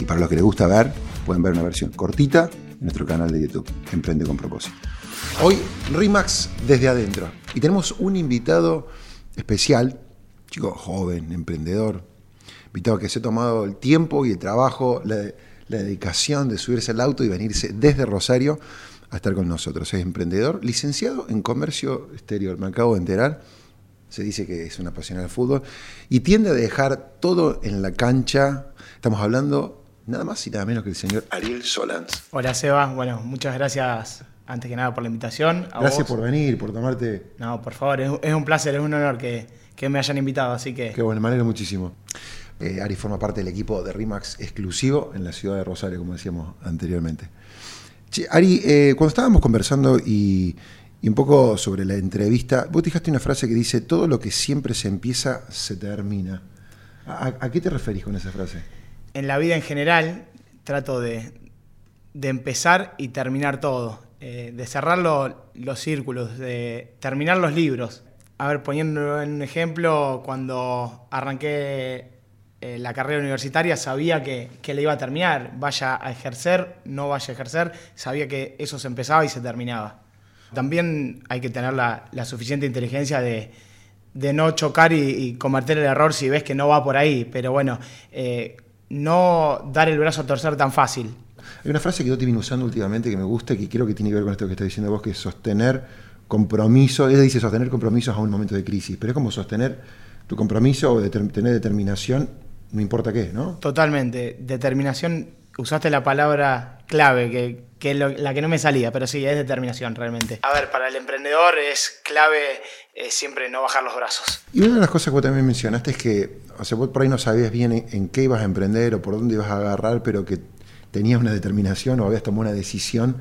Y para los que les gusta ver, pueden ver una versión cortita en nuestro canal de YouTube, Emprende con propósito. Hoy, RIMAX desde adentro. Y tenemos un invitado especial, chico joven, emprendedor, invitado que se ha tomado el tiempo y el trabajo, la, la dedicación de subirse al auto y venirse desde Rosario a estar con nosotros. Es emprendedor, licenciado en comercio exterior, me acabo de enterar. Se dice que es un apasionado del fútbol y tiende a dejar todo en la cancha. Estamos hablando nada más y nada menos que el señor Ariel Solans. Hola Seba, bueno, muchas gracias antes que nada por la invitación. A gracias por venir, por tomarte... No, por favor, es, un placer, es un honor que, que, me hayan invitado, así que... Qué bueno, me alegro muchísimo. Eh, Ari forma parte del equipo de RIMAX exclusivo en la ciudad de Rosario, como decíamos anteriormente. Che, Ari, eh, cuando estábamos conversando y, y, un poco sobre la entrevista, vos dejaste una frase que dice, todo lo que siempre se empieza, se termina. ¿A, a qué te referís con esa frase? En la vida en general trato de, de empezar y terminar todo, eh, de cerrar lo, los círculos, de terminar los libros. A ver, poniendo un ejemplo, cuando arranqué eh, la carrera universitaria sabía que, que le iba a terminar, vaya a ejercer, no vaya a ejercer, sabía que eso se empezaba y se terminaba. También hay que tener la, la suficiente inteligencia de, de no chocar y, y, cometer el error si ves que no va por ahí, pero bueno, eh, no dar el brazo a torcer tan fácil. Hay una frase que yo te vine usando últimamente que me gusta, que creo que tiene que ver con esto que estás diciendo vos, que es sostener compromiso, ella dice sostener compromisos a un momento de crisis, pero es como sostener tu compromiso o tener determinación no importa qué, ¿no? Totalmente. Determinación, usaste la palabra clave, que, que es lo, la que no me salía, pero sí, es determinación realmente. A ver, para el emprendedor es clave eh, siempre no bajar los brazos. Y una de las cosas que vos también mencionaste es que, o sea, vos por ahí no sabías bien en, en qué ibas a emprender o por dónde ibas a agarrar, pero que tenías una determinación o habías tomado una decisión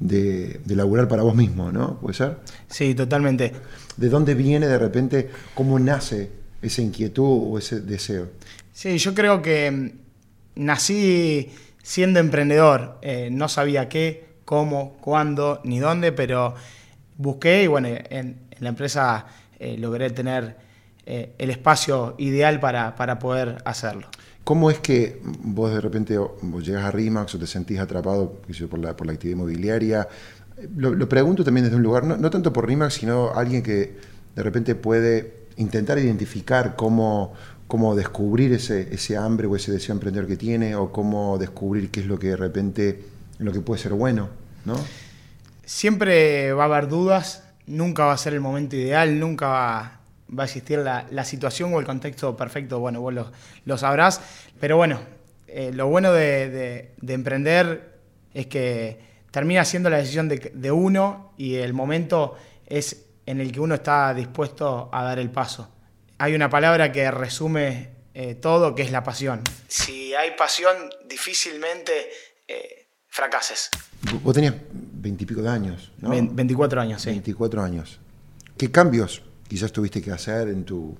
de, de laburar para vos mismo, ¿no? ¿Puede ser? Sí, totalmente. ¿De dónde viene de repente, cómo nace esa inquietud o ese deseo? Sí, yo creo que nací siendo emprendedor. Eh, no sabía qué, cómo, cuándo, ni dónde, pero busqué y bueno, en, la empresa eh, logré tener eh, el espacio ideal para, para, poder hacerlo. ¿Cómo es que vos de repente vos llegas a RIMAX o te sentís atrapado por la, por la actividad inmobiliaria? Lo, lo, pregunto también desde un lugar, no, no tanto por RIMAX, sino alguien que de repente puede intentar identificar cómo, cómo descubrir ese, ese, hambre o ese deseo emprendedor que tiene, o cómo descubrir qué es lo que de repente, lo que puede ser bueno, ¿no? Siempre va a haber dudas, nunca va a ser el momento ideal, nunca va, a existir la, la, situación o el contexto perfecto, bueno, vos lo, sabrás, pero bueno, eh, lo bueno de, emprender es que termina siendo la decisión de, de uno y el momento es en el que uno está dispuesto a dar el paso hay una palabra que resume eh, todo, que es la pasión. Si hay pasión, difícilmente eh, fracases. Vos tenías veintipico de años, ¿no? 24 años, sí. 24 años. ¿Qué cambios quizás tuviste que hacer en tu,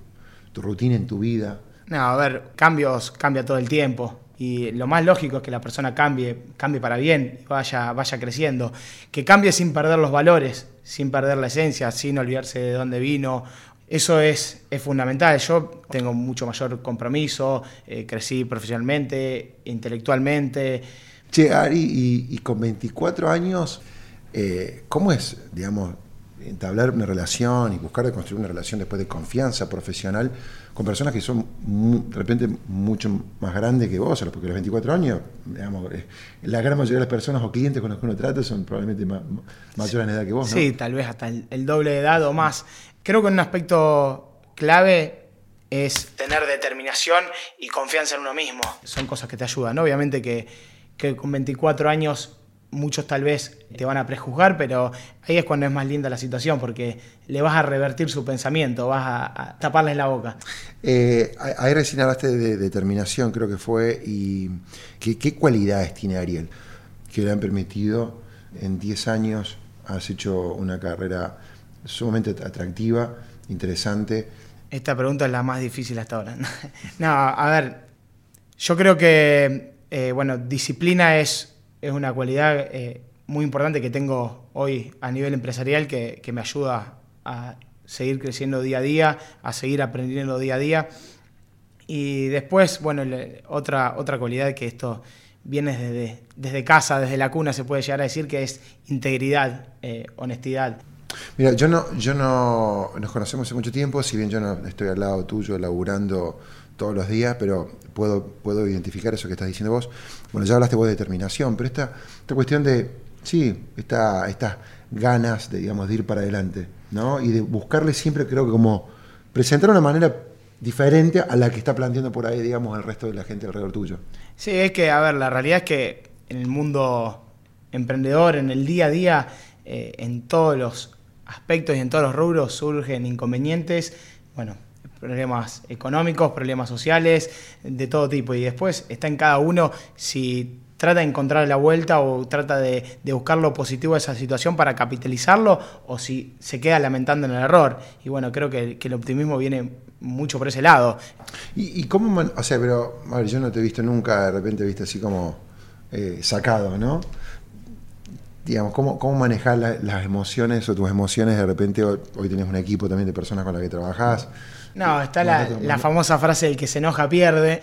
tu rutina, en tu vida? No, a ver, cambios cambia todo el tiempo. Y lo más lógico es que la persona cambie, cambie para bien, vaya, vaya creciendo. Que cambie sin perder los valores, sin perder la esencia, sin olvidarse de dónde vino eso es, es, fundamental. Yo tengo mucho mayor compromiso, eh, crecí profesionalmente, intelectualmente. Che, Ari, y, y con 24 años, eh, ¿cómo es, digamos, entablar una relación y buscar de construir una relación después de confianza profesional con personas que son de repente mucho más grandes que vos, porque los 24 años, digamos, eh, la gran mayoría de las personas o clientes con los que uno trata son probablemente mayores en edad que vos. ¿no? Sí, tal vez hasta el, doble de edad o más. Creo que un aspecto clave es tener determinación y confianza en uno mismo. Son cosas que te ayudan. Obviamente que, que con 24 años muchos tal vez te van a prejuzgar, pero ahí es cuando es más linda la situación, porque le vas a revertir su pensamiento, vas a, taparles la boca. Eh, ahí recién hablaste de determinación, creo que fue, y ¿qué, cualidades tiene Ariel que le han permitido en 10 años, has hecho una carrera sumamente atractiva, interesante. Esta pregunta es la más difícil hasta ahora. no, a ver, yo creo que, eh, bueno, disciplina es es una cualidad eh, muy importante que tengo hoy a nivel empresarial que, me ayuda a seguir creciendo día a día, a seguir aprendiendo día a día. Y después, bueno, otra, otra cualidad que esto viene desde, desde casa, desde la cuna, se puede llegar a decir que es integridad, eh, honestidad. Mira, yo no, yo no nos conocemos hace mucho tiempo, si bien yo no estoy al lado tuyo laburando todos los días, pero puedo, puedo identificar eso que estás diciendo vos. Bueno, ya hablaste vos de determinación, pero esta, esta cuestión de, sí, esta, estas ganas de, digamos, de ir para adelante, ¿no? Y de buscarle siempre, creo que como presentar una manera diferente a la que está planteando por ahí, digamos, el resto de la gente alrededor tuyo. Sí, es que, a ver, la realidad es que en el mundo emprendedor, en el día a día, eh, en todos los aspectos y en todos los rubros surgen inconvenientes. Bueno, problemas económicos, problemas sociales, de todo tipo. Y después está en cada uno si trata de encontrar la vuelta o trata de, buscar lo positivo de esa situación para capitalizarlo o si se queda lamentando en el error. Y bueno, creo que, el optimismo viene mucho por ese lado. ¿Y, cómo, o sea, pero, a yo no te he visto nunca, de repente viste así como eh, sacado, ¿no? Digamos, ¿cómo, cómo manejar las emociones o tus emociones? De repente hoy, hoy tenés un equipo también de personas con las que trabajás. No, está la, famosa frase del que se enoja pierde.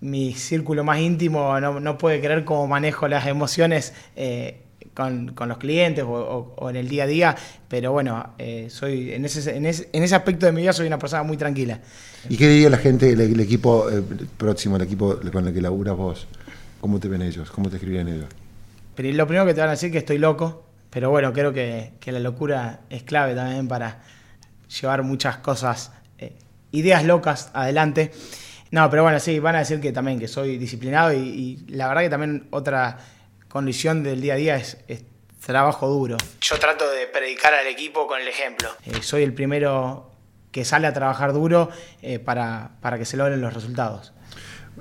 Mi círculo más íntimo no, puede creer cómo manejo las emociones eh, con, los clientes o, en el día a día, pero bueno, eh, soy en ese, en, ese, aspecto de mi vida soy una persona muy tranquila. ¿Y qué diría la gente, el, equipo eh, próximo, el equipo con el que laburas vos? ¿Cómo te ven ellos? ¿Cómo te escriben ellos? Pero lo primero que te van a decir es que estoy loco, pero bueno, creo que, que la locura es clave también para llevar muchas cosas ideas locas adelante. No, pero bueno, sí, van a decir que también que soy disciplinado y, la verdad que también otra condición del día a día es, trabajo duro. Yo trato de predicar al equipo con el ejemplo. Eh, soy el primero que sale a trabajar duro eh, para, que se logren los resultados.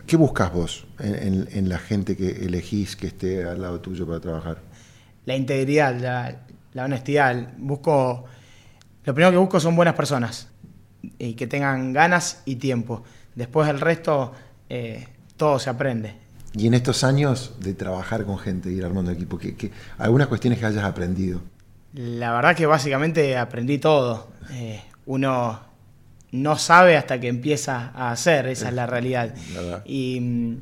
¿Qué buscas vos en, la gente que elegís que esté al lado tuyo para trabajar? La integridad, la, la honestidad. Busco, lo primero que busco son buenas personas y que tengan ganas y tiempo. Después el resto, eh, todo se aprende. Y en estos años de trabajar con gente y ir armando equipo, ¿qué, algunas cuestiones que hayas aprendido? La verdad que básicamente aprendí todo. Eh, uno no sabe hasta que empieza a hacer, esa es la realidad. Y mm,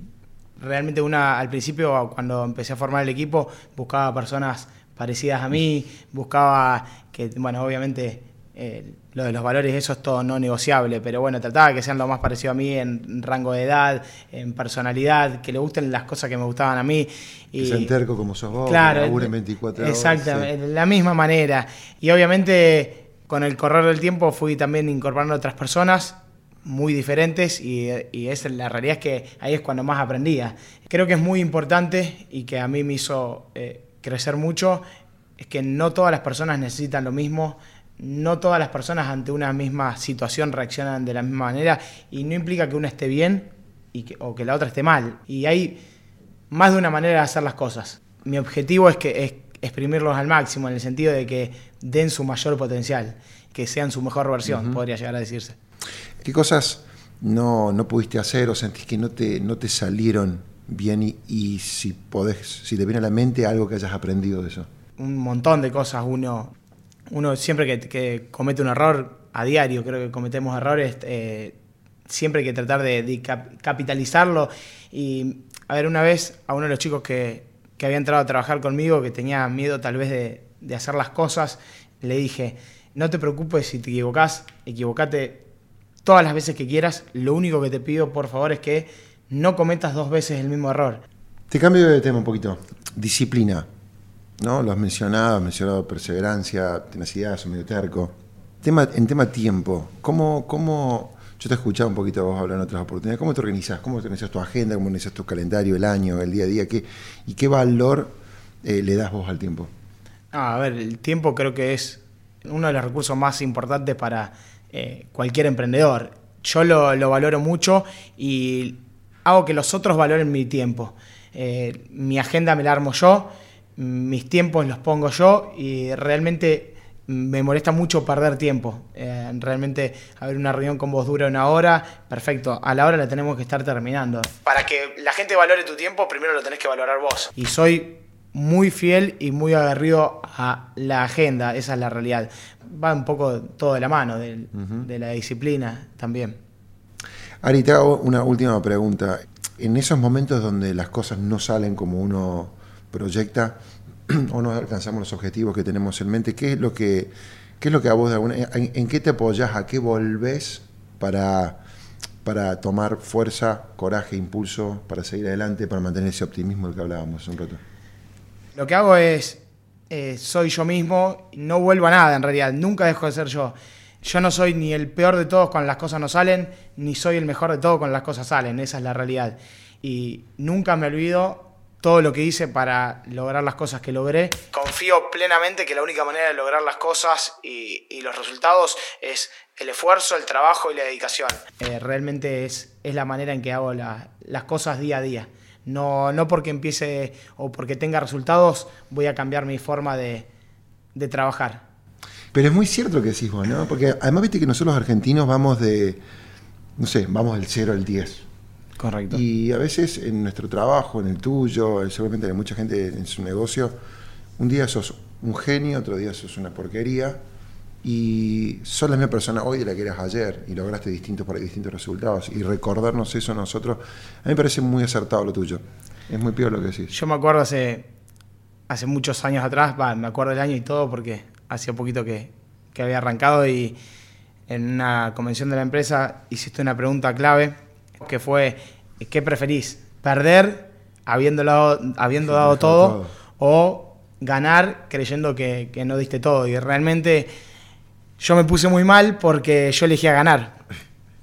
realmente una, al principio, cuando empecé a formar el equipo, buscaba personas parecidas a mí, buscaba que, bueno, obviamente eh, lo de los valores, eso es todo no negociable, pero bueno, trataba que sean lo más parecido a mí en rango de edad, en personalidad, que le gusten las cosas que me gustaban a mí. Y, que sean terco como sos vos, claro, que 24 horas. Exactamente, de la misma manera. Y obviamente con el correr del tiempo fui también incorporando otras personas muy diferentes y, es, la realidad es que ahí es cuando más aprendía. Creo que es muy importante y que a mí me hizo eh, crecer mucho, es que no todas las personas necesitan lo mismo no todas las personas ante una misma situación reaccionan de la misma manera y no implica que una esté bien y o que la otra esté mal. Y hay más de una manera de hacer las cosas. Mi objetivo es que exprimirlos al máximo en el sentido de que den su mayor potencial, que sean su mejor versión, podría llegar a decirse. ¿Qué cosas no, no, pudiste hacer o sentís que no te, no te salieron bien y, y si podés, si te viene a la mente algo que hayas aprendido de eso? Un montón de cosas. Uno uno siempre que, comete un error a diario, creo que cometemos errores, eh, siempre hay que tratar de, capitalizarlo. Y a ver, una vez a uno de los chicos que, había entrado a trabajar conmigo, que tenía miedo tal vez de, hacer las cosas, le dije, no te preocupes si te equivocás, equivocate todas las veces que quieras, lo único que te pido por favor es que no cometas dos veces el mismo error. Te cambio de tema un poquito. Disciplina, ¿no? Lo has mencionado, has mencionado perseverancia, tenacidad, sos medio terco. Tema, en tema tiempo, ¿cómo, cómo, yo te he escuchado un poquito vos hablar en otras oportunidades, ¿cómo te organizas? ¿Cómo te organizas tu agenda? ¿Cómo organizas tu calendario, el año, el día a día? ¿Qué, ¿Y qué valor eh, le das vos al tiempo? Ah, a ver, el tiempo creo que es uno de los recursos más importantes para eh, cualquier emprendedor. Yo lo, lo, valoro mucho y hago que los otros valoren mi tiempo. Eh, mi agenda me la armo yo, mis tiempos los pongo yo y realmente me molesta mucho perder tiempo. Eh, realmente, haber una reunión con vos dura una hora, perfecto, a la hora la tenemos que estar terminando. Para que la gente valore tu tiempo, primero lo tenés que valorar vos. Y soy muy fiel y muy agarrido a la agenda, esa es la realidad. Va un poco todo de la mano, de, de la disciplina también. Ari, te hago una última pregunta. En esos momentos donde las cosas no salen como uno proyecta, o no alcanzamos los objetivos que tenemos en mente, ¿qué es lo que, qué es lo que a vos de alguna, en, en, qué te apoyas, a qué volvés para, para tomar fuerza, coraje, impulso, para seguir adelante, para mantener ese optimismo del que hablábamos hace un rato? Lo que hago es, eh, soy yo mismo, no vuelvo a nada en realidad, nunca dejo de ser yo. Yo no soy ni el peor de todos cuando las cosas no salen, ni soy el mejor de todos cuando las cosas salen, esa es la realidad. Y nunca me olvido todo lo que hice para lograr las cosas que logré. Confío plenamente que la única manera de lograr las cosas y, y los resultados es el esfuerzo, el trabajo y la dedicación. Eh, realmente es, es, la manera en que hago la, las cosas día a día. No, no porque empiece o porque tenga resultados voy a cambiar mi forma de, de trabajar. Pero es muy cierto lo que decís vos, ¿no? Porque además viste que nosotros los argentinos vamos de, no sé, vamos del 0 al 10. Correcto. Y a veces en nuestro trabajo, en el tuyo, seguramente hay mucha gente en su negocio, un día sos un genio, otro día sos una porquería, y sos la misma persona hoy de la que eras ayer, y lograste distintos, para distintos resultados, y recordarnos eso a nosotros, a mí me parece muy acertado lo tuyo. Es muy peor lo que decís. Yo me acuerdo hace, hace muchos años atrás, bah, me acuerdo el año y todo, porque hacía poquito que, que había arrancado, y en una convención de la empresa hiciste una pregunta clave, que fue, ¿qué preferís? ¿Perder habiendo dado, habiendo dado todo, todo, o ganar creyendo que, que, no diste todo? Y realmente yo me puse muy mal porque yo elegía ganar.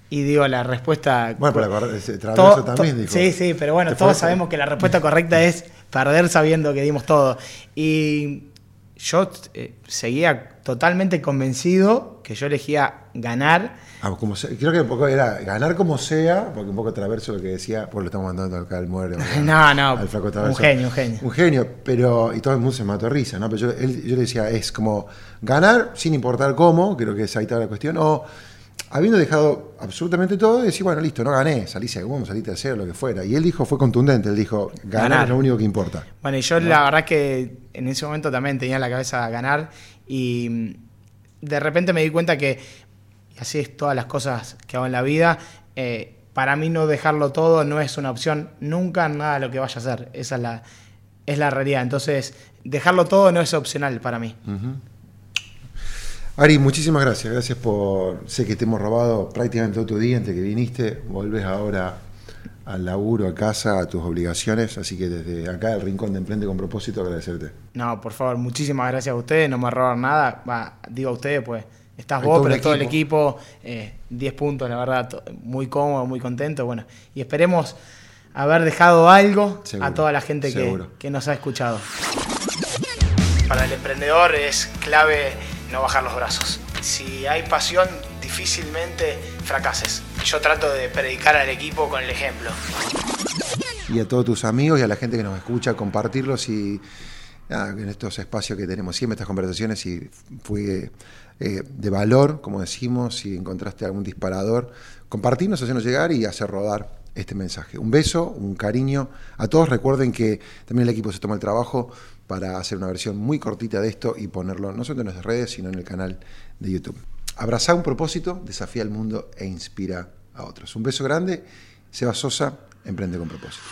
Y digo, la respuesta... Bueno, pero ese todo, también dijo. Sí, sí, pero bueno, todos sabemos que la respuesta correcta es perder sabiendo que dimos todo. Y yo eh, seguía totalmente convencido que yo elegía ganar. Ah, como sea, creo que un poco era ganar como sea, porque un poco traverso lo que decía, pues lo estamos mandando acá al muere. no, no, al flaco un genio, un genio. Un genio, pero, y todo el mundo se mató de risa, ¿no? Pero yo, él, yo le decía, es como ganar sin importar cómo, creo que es ahí toda la cuestión, o habiendo dejado absolutamente todo, decir, bueno, listo, no gané, salí segundo, salí tercero, lo que fuera. Y él dijo, fue contundente, él dijo, ganar, ganar. es lo único que importa. Bueno, y yo ¿no? la verdad que en ese momento también tenía en la cabeza ganar y de repente me di cuenta que, y así es todas las cosas que hago en la vida, eh, para mí no dejarlo todo no es una opción nunca nada lo que vaya a hacer. Esa es la, es la realidad. Entonces, dejarlo todo no es opcional para mí. Uh -huh. Ari, muchísimas gracias. Gracias por. Sé que te hemos robado prácticamente todo tu día antes que viniste. Volves ahora al laburo, a casa, a tus obligaciones. Así que desde acá, el Rincón de Emprende con propósito, agradecerte. No, por favor, muchísimas gracias a ustedes. No me roban nada. Va, digo a ustedes, pues estás vos, pero todo el equipo. 10 eh, puntos, la verdad, muy cómodo, muy contento. Bueno, y esperemos haber dejado algo seguro, a toda la gente que, que nos ha escuchado. Para el emprendedor es clave no bajar los brazos. Si hay pasión, difícilmente fracases. Yo trato de predicar al equipo con el ejemplo. Y a todos tus amigos y a la gente que nos escucha, compartirlos y en estos espacios que tenemos siempre, estas conversaciones, si fue eh, de valor, como decimos, si encontraste algún disparador, compartirnos, hacernos llegar y hacer rodar este mensaje. Un beso, un cariño a todos. Recuerden que también el equipo se toma el trabajo para hacer una versión muy cortita de esto y ponerlo no solo en nuestras redes, sino en el canal de YouTube. Abraza un propósito, desafía al mundo e inspira a otros. Un beso grande. Seba Sosa, Emprende con propósito.